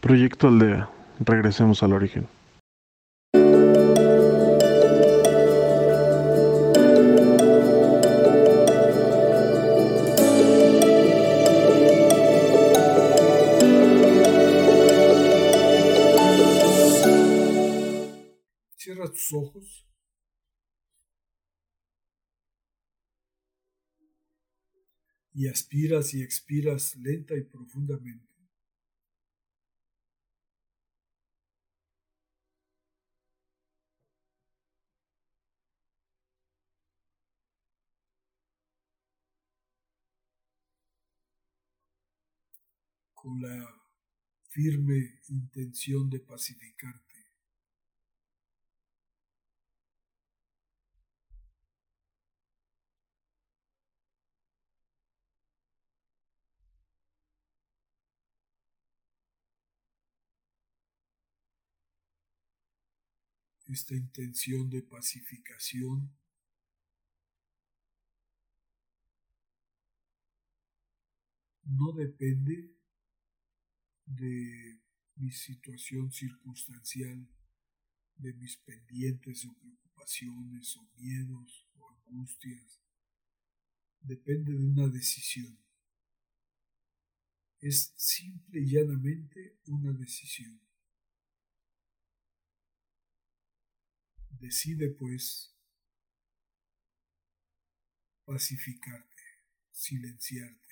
Proyecto Aldea. Regresemos al origen. Cierra tus ojos. Y aspiras y expiras lenta y profundamente. Con la firme intención de pacificarte. Esta intención de pacificación no depende de mi situación circunstancial, de mis pendientes o preocupaciones o miedos o angustias. Depende de una decisión. Es simple y llanamente una decisión. Decide pues pacificarte, silenciarte.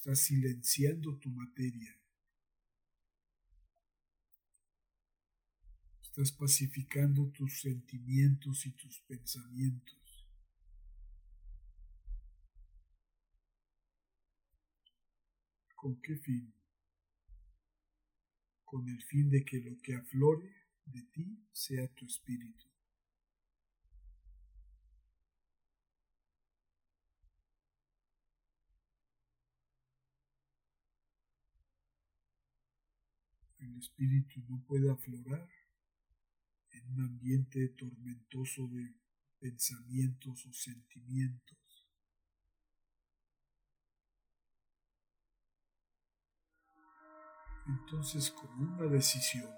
Estás silenciando tu materia. Estás pacificando tus sentimientos y tus pensamientos. ¿Con qué fin? Con el fin de que lo que aflore de ti sea tu espíritu. Espíritu no puede aflorar en un ambiente tormentoso de pensamientos o sentimientos. Entonces, con una decisión,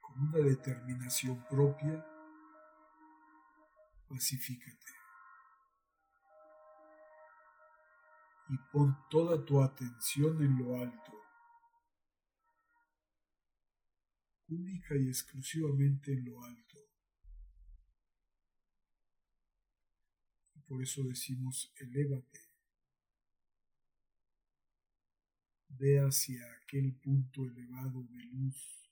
con una determinación propia, pacifícate. Y pon toda tu atención en lo alto única y exclusivamente en lo alto. por eso decimos, elévate. Ve hacia aquel punto elevado de luz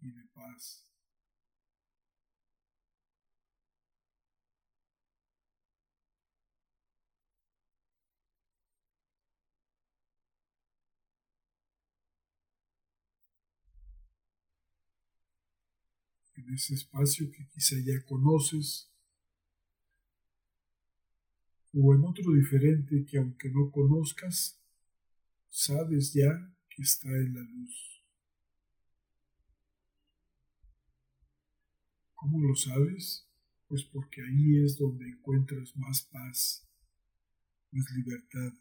y de paz. En ese espacio que quizá ya conoces, o en otro diferente que aunque no conozcas, sabes ya que está en la luz. ¿Cómo lo sabes? Pues porque ahí es donde encuentras más paz, más libertad,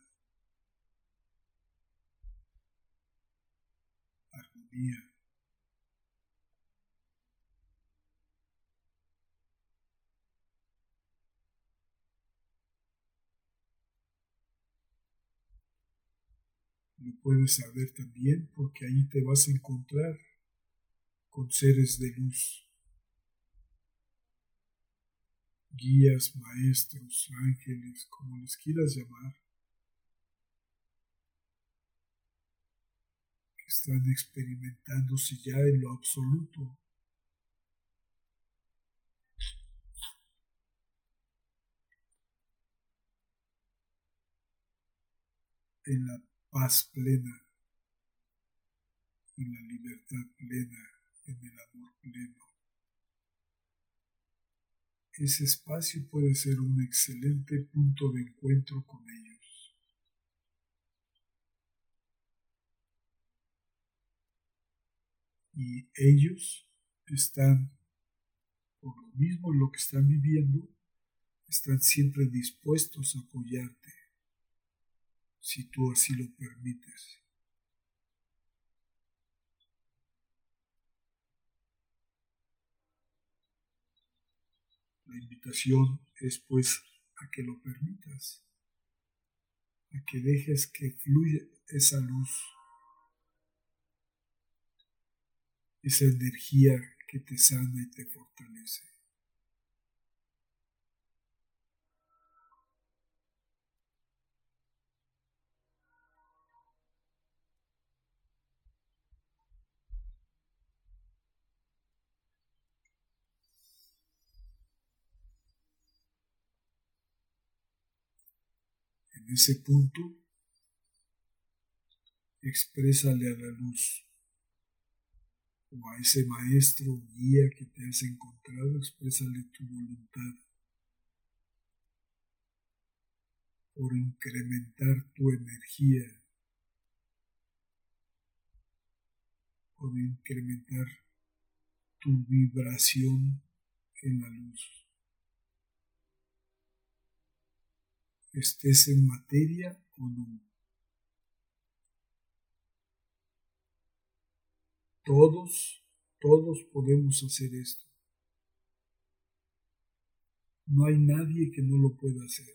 armonía. Lo puedes saber también porque ahí te vas a encontrar con seres de luz, guías, maestros, ángeles, como les quieras llamar, que están experimentándose ya en lo absoluto. en la paz plena, en la libertad plena, en el amor pleno. Ese espacio puede ser un excelente punto de encuentro con ellos. Y ellos están, por lo mismo lo que están viviendo, están siempre dispuestos a apoyarte si tú así lo permites. La invitación es pues a que lo permitas, a que dejes que fluya esa luz, esa energía que te sana y te fortalece. En ese punto, exprésale a la luz o a ese maestro guía que te has encontrado, exprésale tu voluntad por incrementar tu energía, por incrementar tu vibración en la luz. Estés en materia o no. Todos, todos podemos hacer esto. No hay nadie que no lo pueda hacer.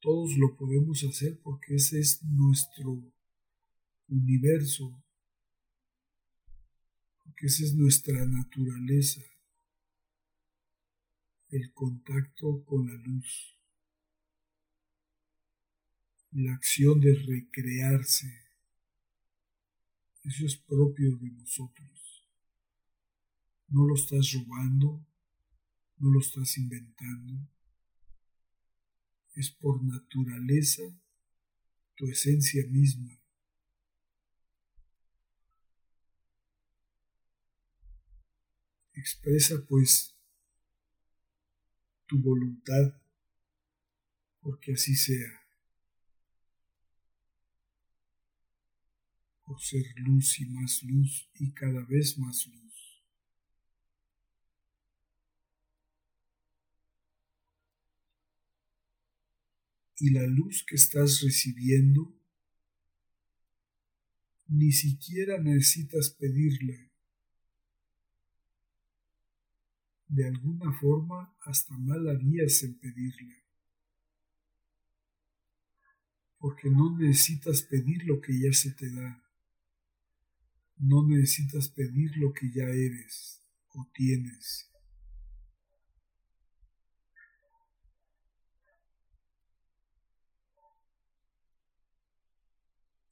Todos lo podemos hacer porque ese es nuestro universo, porque esa es nuestra naturaleza el contacto con la luz, la acción de recrearse. Eso es propio de nosotros. No lo estás robando, no lo estás inventando. Es por naturaleza tu esencia misma. Expresa pues tu voluntad, porque así sea. Por ser luz y más luz y cada vez más luz. Y la luz que estás recibiendo, ni siquiera necesitas pedirla de alguna forma hasta mal harías en pedirle. Porque no necesitas pedir lo que ya se te da. No necesitas pedir lo que ya eres o tienes.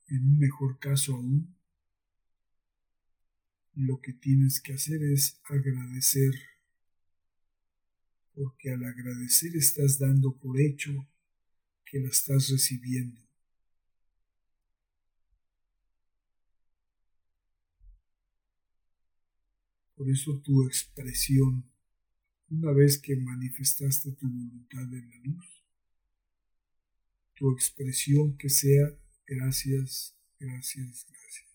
En un mejor caso aún, lo que tienes que hacer es agradecer porque al agradecer estás dando por hecho que la estás recibiendo. Por eso tu expresión, una vez que manifestaste tu voluntad en la luz, tu expresión que sea gracias, gracias, gracias.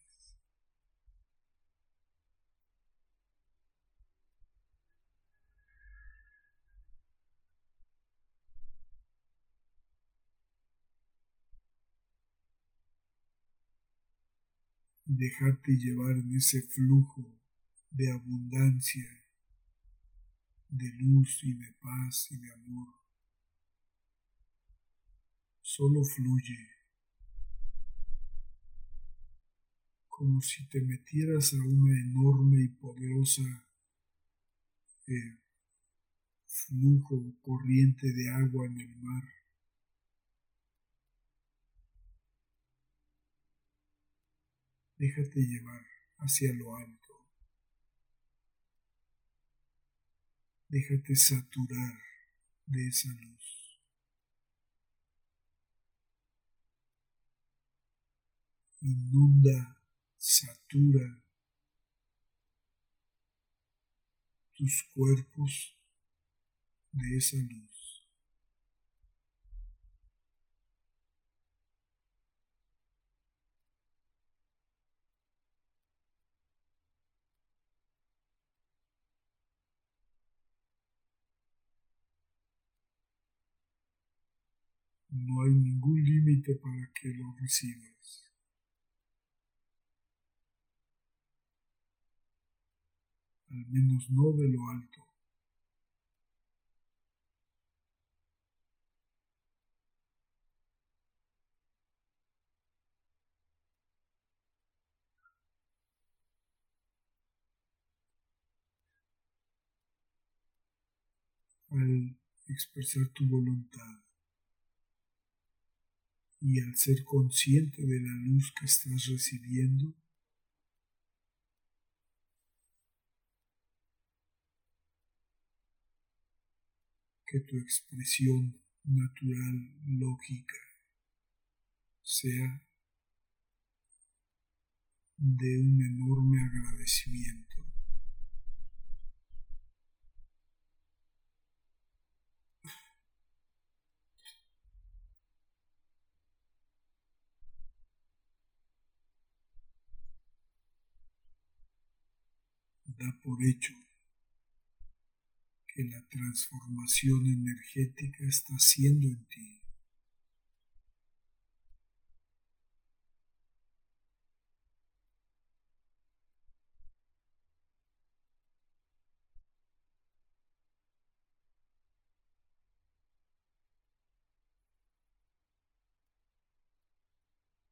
Dejarte llevar en ese flujo de abundancia, de luz y de paz y de amor. Solo fluye, como si te metieras a una enorme y poderosa eh, flujo, corriente de agua en el mar Déjate llevar hacia lo alto. Déjate saturar de esa luz. Inunda, satura tus cuerpos de esa luz. No hay ningún límite para que lo recibas. Al menos no de lo alto. al expresar tu voluntad y al ser consciente de la luz que estás recibiendo, que tu expresión natural, lógica, sea de un enorme agradecimiento. Da por hecho que la transformación energética está haciendo en ti.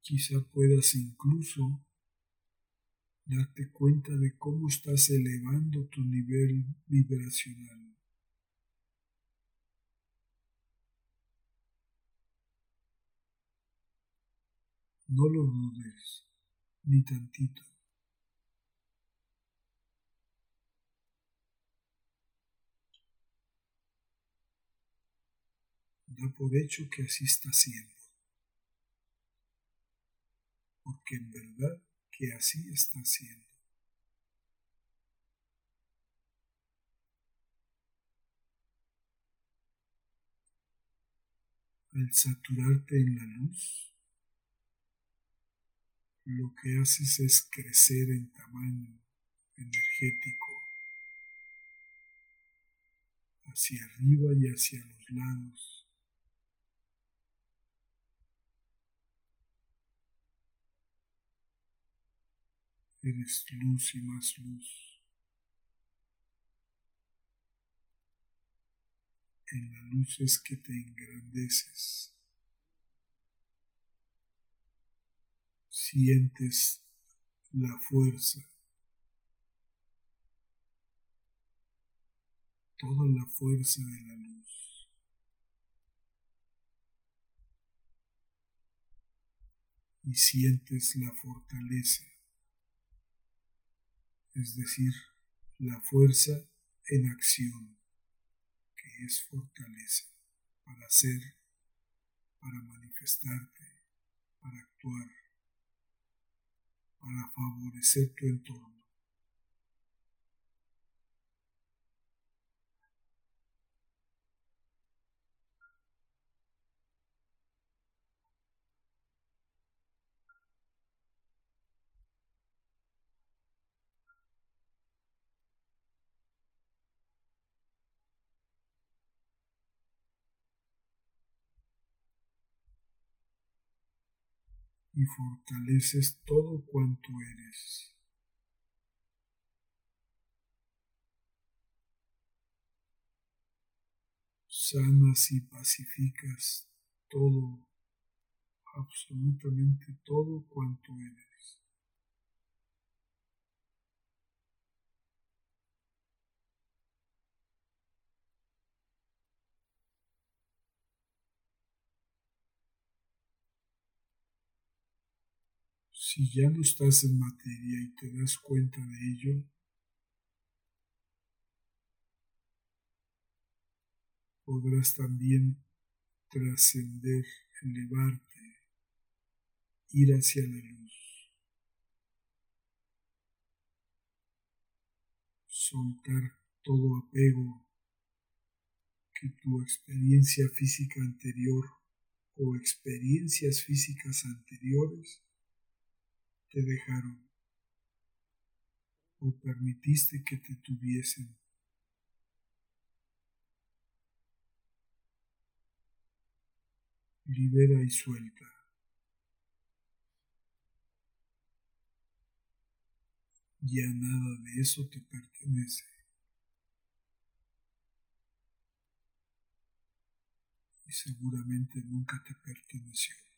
Quizá puedas incluso darte cuenta de cómo estás elevando tu nivel vibracional. No lo dudes, ni tantito. Da por hecho que así está siendo. Porque en verdad que así está siendo. Al saturarte en la luz, lo que haces es crecer en tamaño energético hacia arriba y hacia los lados. Eres luz y más luz. En la luz es que te engrandeces. Sientes la fuerza. Toda la fuerza de la luz. Y sientes la fortaleza es decir, la fuerza en acción, que es fortaleza para ser, para manifestarte, para actuar, para favorecer tu entorno. Y fortaleces todo cuanto eres. Sanas y pacificas todo, absolutamente todo cuanto eres. Si ya no estás en materia y te das cuenta de ello, podrás también trascender, elevarte, ir hacia la luz, soltar todo apego que tu experiencia física anterior o experiencias físicas anteriores te dejaron o permitiste que te tuviesen. libera y suelta. Ya nada de eso te pertenece. Y seguramente nunca te perteneció.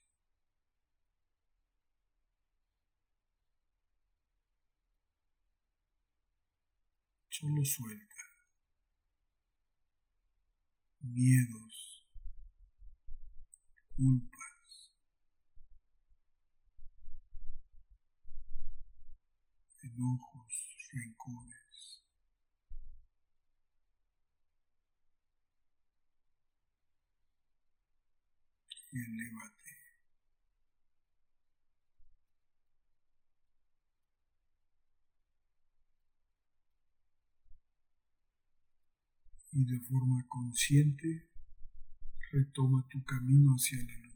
Solo suelta. Miedos, culpas, enojos, rencores. Y elévate. Y de forma consciente retoma tu camino hacia la luz.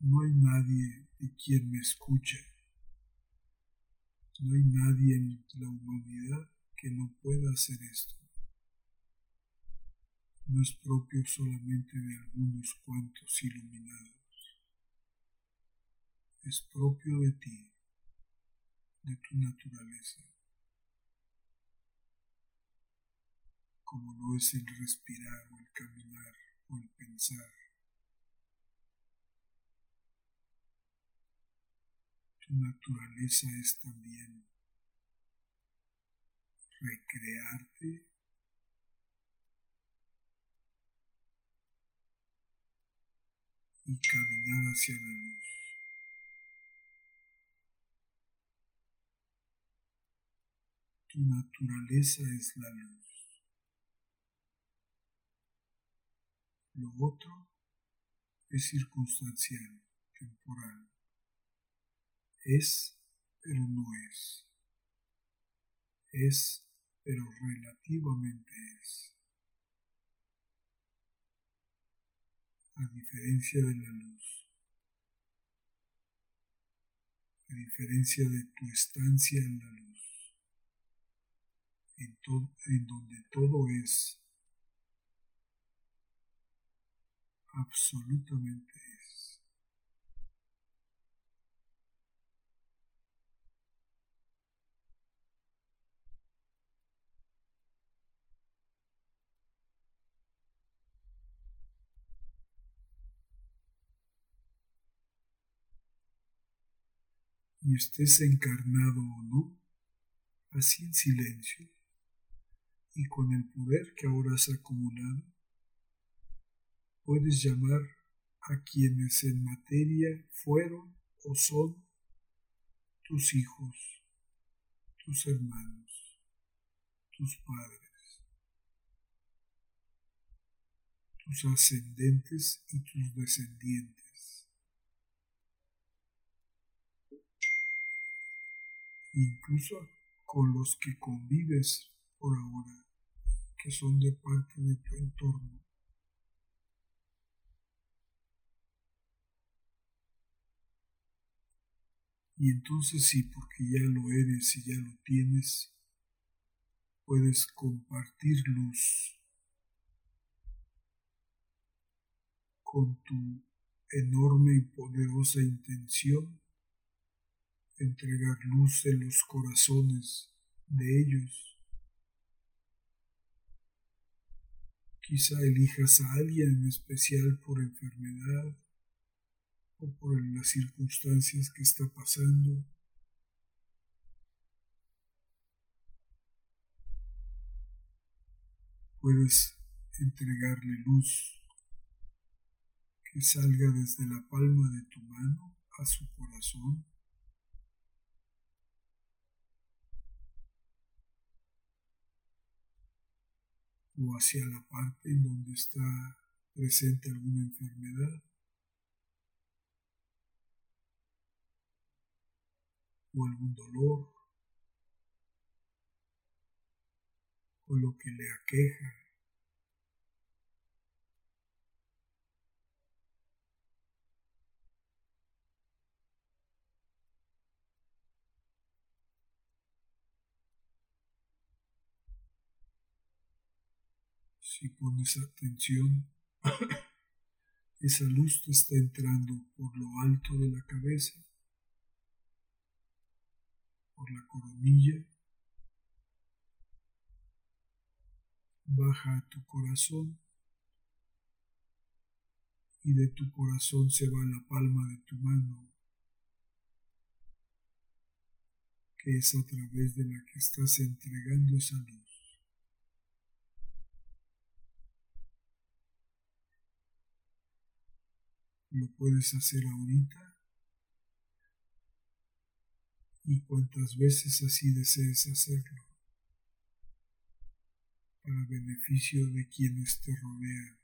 No hay nadie de quien me escuche. No hay nadie en la humanidad que no pueda hacer esto. No es propio solamente de algunos cuantos iluminados. Es propio de ti, de tu naturaleza. Como lo es el respirar o el caminar o el pensar. Tu naturaleza es también recrearte y caminar hacia la luz. Tu naturaleza es la luz. Lo otro es circunstancial, temporal. Es, pero no es. Es, pero relativamente es. A diferencia de la luz. A diferencia de tu estancia en la luz. En, en donde todo es absolutamente es. Y estés encarnado o no, así en silencio y con el poder que ahora has acumulado, puedes llamar a quienes en materia fueron o son tus hijos, tus hermanos, tus padres, tus ascendentes y tus descendientes. Incluso con los que convives por ahora, que son de parte de tu entorno. Y entonces sí, porque ya lo eres y ya lo tienes, puedes compartir luz con tu enorme y poderosa intención entregar luz en los corazones de ellos. Quizá elijas a alguien en especial por enfermedad o por las circunstancias que está pasando. Puedes entregarle luz que salga desde la palma de tu mano a su corazón. O hacia la parte en donde está presente alguna enfermedad o algún dolor o lo que le aqueja. Si pones atención, esa luz te está entrando por lo alto de la cabeza, por la coronilla, baja a tu corazón y de tu corazón se va la palma de tu mano, que es a través de la que estás entregando esa luz. Lo puedes hacer ahorita y cuantas veces así desees hacerlo, para beneficio de quienes te rodean.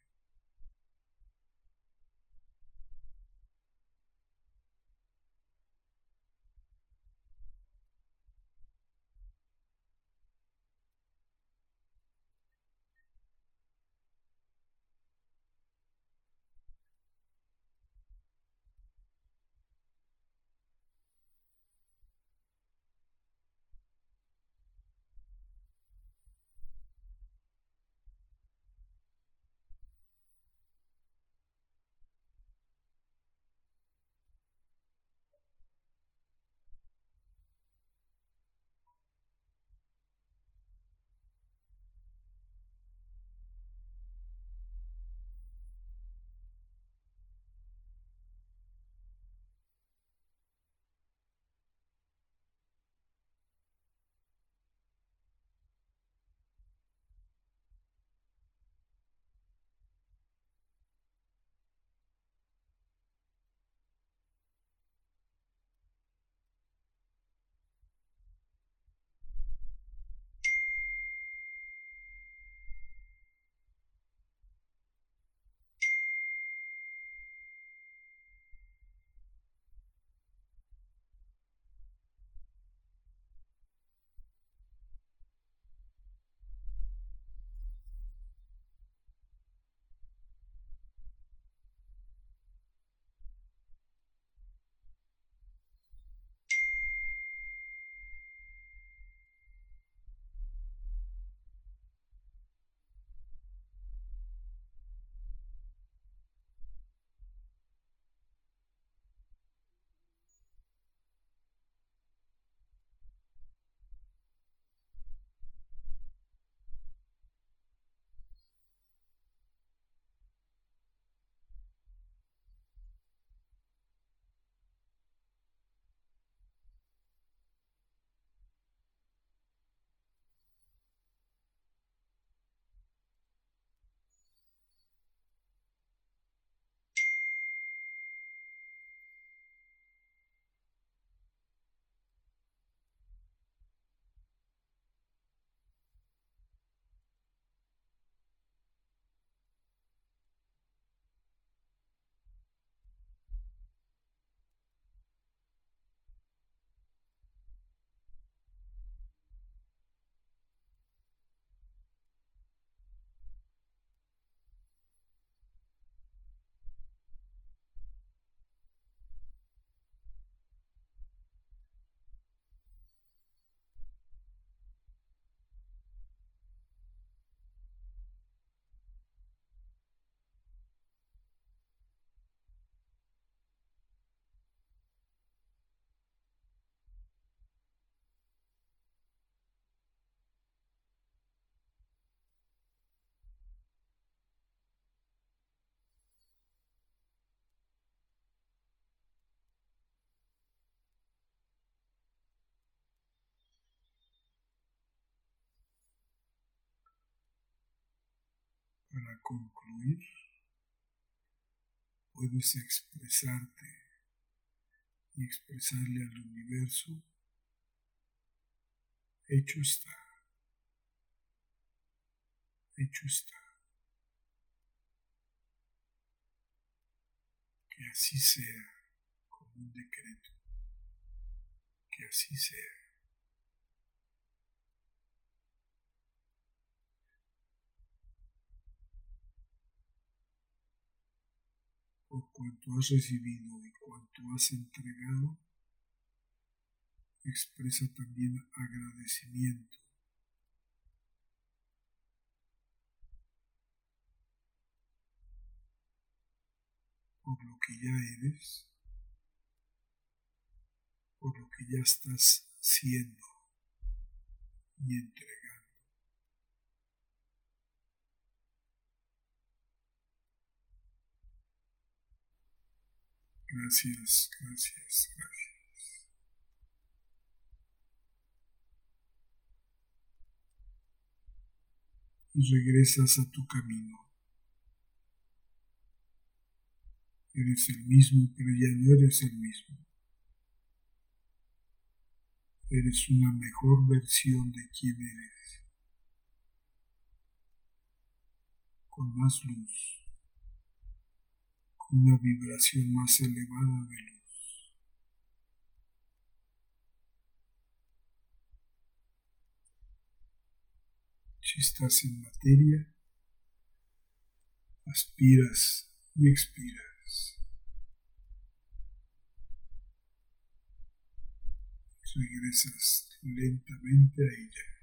Para concluir, puedes expresarte y expresarle al universo, hecho está, hecho está. Que así sea como un decreto, que así sea. por cuanto has recibido y cuanto has entregado, expresa también agradecimiento. por lo que ya eres, por lo que ya estás siendo y entregando. Gracias, gracias, gracias. Y regresas a tu camino. Eres el mismo, pero ya no eres el mismo. Eres una mejor versión de quien eres. Con más luz. Una vibración más elevada de luz. Si estás en materia, aspiras y expiras. regresas lentamente a ella.